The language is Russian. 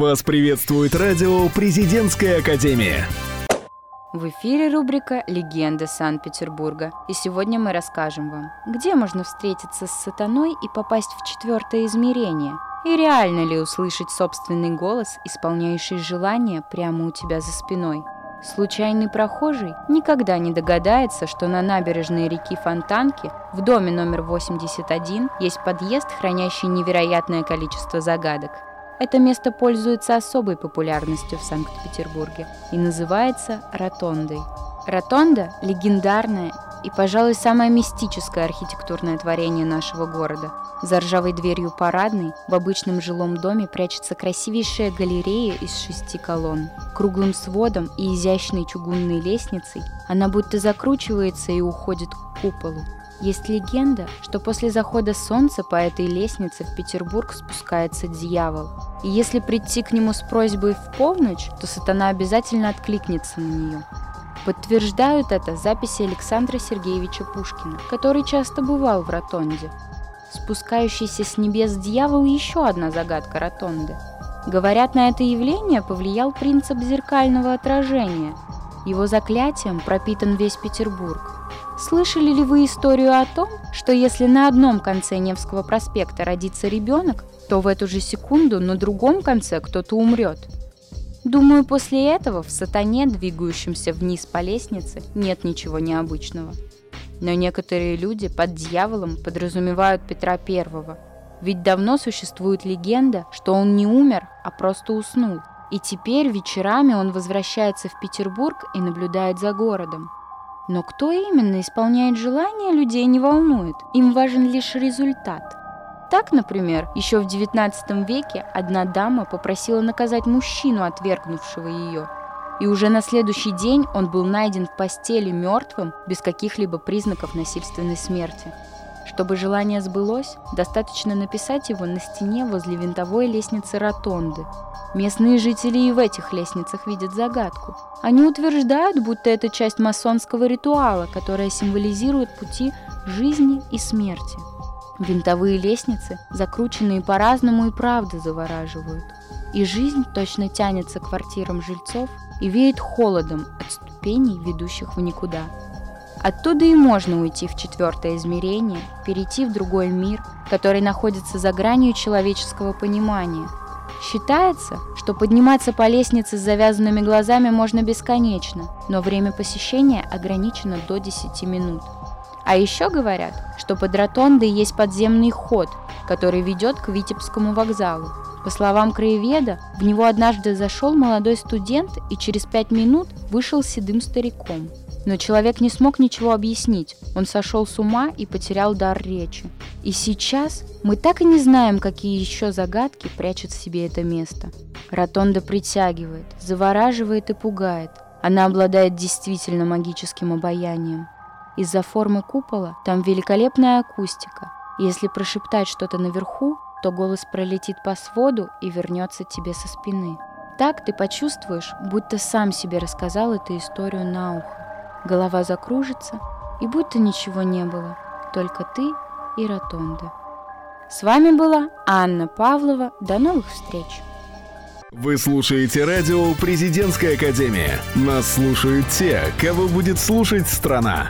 Вас приветствует радио «Президентская академия». В эфире рубрика «Легенды Санкт-Петербурга». И сегодня мы расскажем вам, где можно встретиться с сатаной и попасть в четвертое измерение. И реально ли услышать собственный голос, исполняющий желание прямо у тебя за спиной – Случайный прохожий никогда не догадается, что на набережной реки Фонтанки в доме номер 81 есть подъезд, хранящий невероятное количество загадок. Это место пользуется особой популярностью в Санкт-Петербурге и называется Ротондой. Ротонда – легендарная и, пожалуй, самое мистическое архитектурное творение нашего города. За ржавой дверью парадной в обычном жилом доме прячется красивейшая галерея из шести колонн. Круглым сводом и изящной чугунной лестницей она будто закручивается и уходит к куполу. Есть легенда, что после захода солнца по этой лестнице в Петербург спускается дьявол. И если прийти к нему с просьбой в полночь, то сатана обязательно откликнется на нее. Подтверждают это записи Александра Сергеевича Пушкина, который часто бывал в Ротонде. Спускающийся с небес дьявол – еще одна загадка Ротонды. Говорят, на это явление повлиял принцип зеркального отражения. Его заклятием пропитан весь Петербург. Слышали ли вы историю о том, что если на одном конце Невского проспекта родится ребенок, то в эту же секунду на другом конце кто-то умрет – Думаю, после этого в сатане, двигающемся вниз по лестнице, нет ничего необычного. Но некоторые люди под дьяволом подразумевают Петра Первого. Ведь давно существует легенда, что он не умер, а просто уснул. И теперь вечерами он возвращается в Петербург и наблюдает за городом. Но кто именно исполняет желания, людей не волнует. Им важен лишь результат – так, например, еще в XIX веке одна дама попросила наказать мужчину, отвергнувшего ее. И уже на следующий день он был найден в постели мертвым, без каких-либо признаков насильственной смерти. Чтобы желание сбылось, достаточно написать его на стене возле винтовой лестницы ротонды. Местные жители и в этих лестницах видят загадку. Они утверждают, будто это часть масонского ритуала, которая символизирует пути жизни и смерти. Винтовые лестницы, закрученные по-разному, и правда завораживают. И жизнь точно тянется к квартирам жильцов и веет холодом от ступеней, ведущих в никуда. Оттуда и можно уйти в четвертое измерение, перейти в другой мир, который находится за гранью человеческого понимания. Считается, что подниматься по лестнице с завязанными глазами можно бесконечно, но время посещения ограничено до 10 минут – а еще говорят, что под ротондой есть подземный ход, который ведет к Витебскому вокзалу. По словам краеведа, в него однажды зашел молодой студент и через пять минут вышел седым стариком. Но человек не смог ничего объяснить, он сошел с ума и потерял дар речи. И сейчас мы так и не знаем, какие еще загадки прячет в себе это место. Ротонда притягивает, завораживает и пугает. Она обладает действительно магическим обаянием. Из-за формы купола там великолепная акустика. Если прошептать что-то наверху, то голос пролетит по своду и вернется тебе со спины. Так ты почувствуешь, будто сам себе рассказал эту историю на ухо. Голова закружится, и будто ничего не было, только ты и ротонда. С вами была Анна Павлова. До новых встреч! Вы слушаете радио «Президентская академия». Нас слушают те, кого будет слушать страна.